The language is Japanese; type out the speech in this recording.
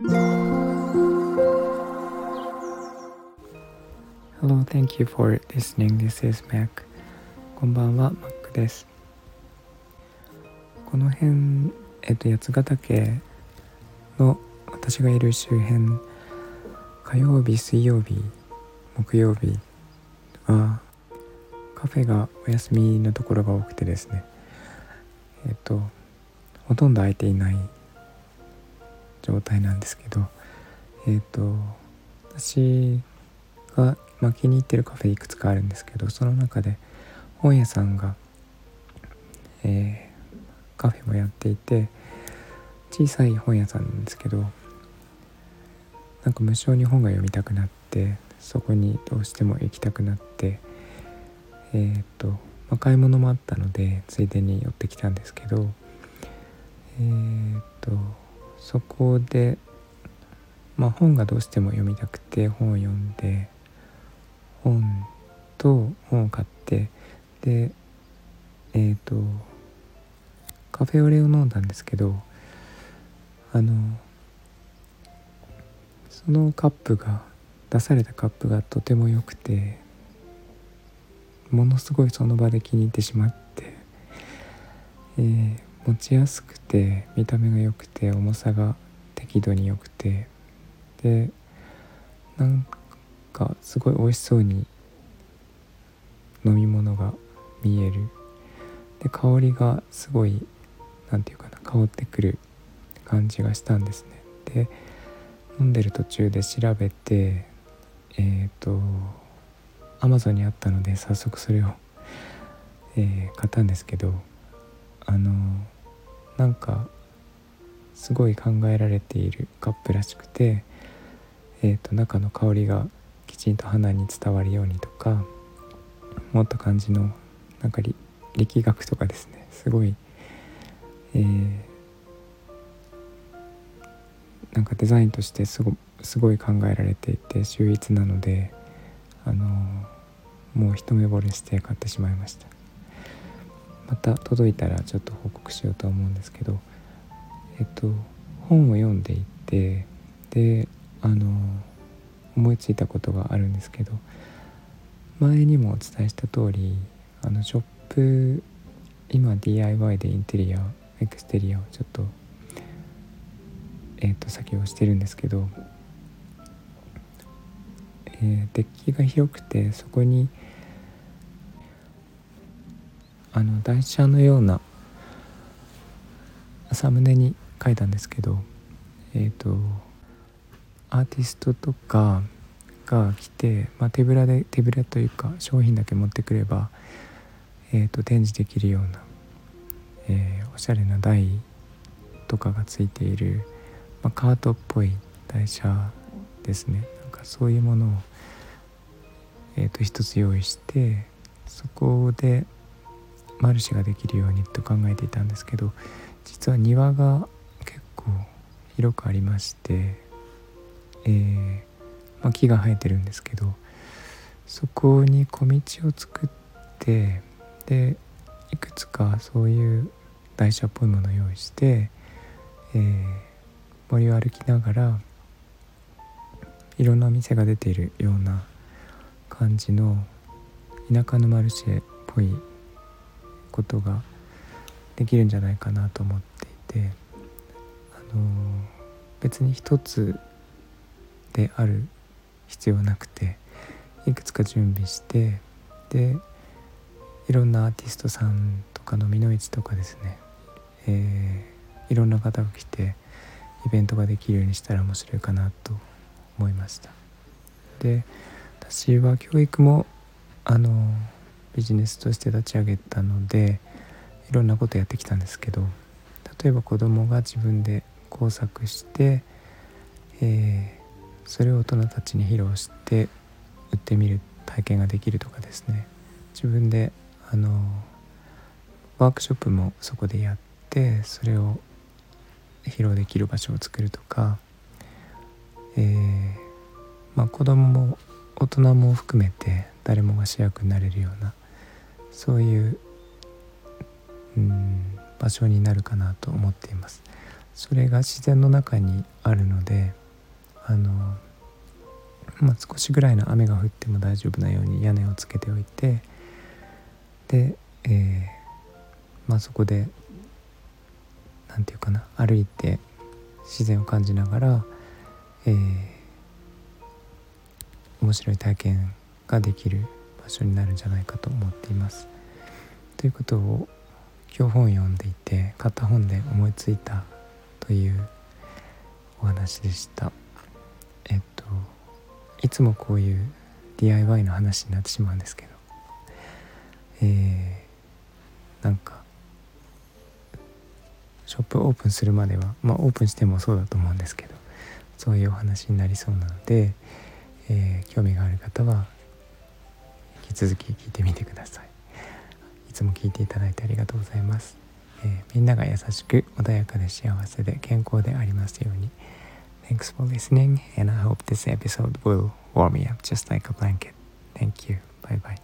Hello, thank you for listening. This is Mac. こんばんは、Mac です。この辺、えっと、八ヶ岳の私がいる周辺、火曜日、水曜日、木曜日は、カフェがお休みのところが多くてですね、えっと、ほとんど空いていない状態なんですけど、えっと、私がま、気に入ってるカフェいくつかあるんですけどその中で本屋さんが、えー、カフェもやっていて小さい本屋さんなんですけどなんか無性に本が読みたくなってそこにどうしても行きたくなってえー、と、まあ、買い物もあったのでついでに寄ってきたんですけどえー、っとそこでまあ本がどうしても読みたくて本を読んで本と本を買ってでえっ、ー、とカフェオレを飲んだんですけどあのそのカップが出されたカップがとても良くてものすごいその場で気に入ってしまって、えー、持ちやすくて見た目が良くて重さが適度に良くてでなんかすごい美味しそうに飲み物が見える。で香りがすごい何て言うかな香ってくる感じがしたんですね。で飲んでる途中で調べてえっ、ー、とアマゾンにあったので早速それを、えー、買ったんですけどあのなんかすごい考えられているカップらしくて、えーと中の香りがきちんと鼻に伝わるようにとか持った感じのなんか力学とかですね。すごい、えー、なんかデザインとしてすごすごい考えられていて秀逸なのであのもう一目惚れして買ってしまいました。また届いたらちょっと報告しようと思うんですけどえっと本を読んでいてであの思いついたことがあるんですけど前にもお伝えした通りあのショップ今 DIY でインテリアエクステリアをちょっとえっ、と作業してるんですけど、えー、デッキが広くてそこにあの台車のようなサムネに書いたんですけどえっ、ー、とアーティストとかが来て、まあ、手ぶらで手ぶらというか商品だけ持ってくれば、えーと、展示できるような、えー、おしゃれな台とかがついている、まあ、カートっぽい台車ですね。なんかそういうものを、えーと、一つ用意してそこでマルシェができるようにと考えていたんですけど実は庭が結構広くありまして、えーまあ、木が生えてるんですけどそこに小道を作ってでいくつかそういう台車っぽいものを用意して、えー、森を歩きながらいろんなお店が出ているような感じの田舎のマルシェっぽいことができるんじゃないかなと思っていて、あのー、別に一つである必要なくていくつか準備してでいろんなアーティストさんとかの美の市とかですね、えー、いろんな方が来てイベントができるようにしたら面白いかなと思いました。で私は教育もあのビジネスとして立ち上げたのでいろんなことやってきたんですけど例えば子供が自分で工作して、えーそれを大人たちに披露して売ってみる体験ができるとかですね。自分であのワークショップもそこでやってそれを披露できる場所を作るとか、えー、まあ、子供も大人も含めて誰もが主役になれるようなそういう、うん、場所になるかなと思っています。それが自然の中にあるのであの、まあ、少しぐらいの雨が降っても大丈夫なように屋根をつけておいてで、えー、まあ、そこで何て言うかな歩いて自然を感じながら、えー、面白い体験ができる場所になるんじゃないかと思っています。ということを今日本読んでいて買った本で思いついたというお話でしたえっといつもこういう DIY の話になってしまうんですけどえー、なんかショップオープンするまではまあオープンしてもそうだと思うんですけどそういうお話になりそうなので、えー、興味がある方はき続き聞いてみてくださいいつも聞いていただいてありがとうございますえー、みんなが優しく穏やかで幸せで健康でありますように Thanks for listening and I hope this episode will warm me up just like a blanket. Thank you. Bye bye.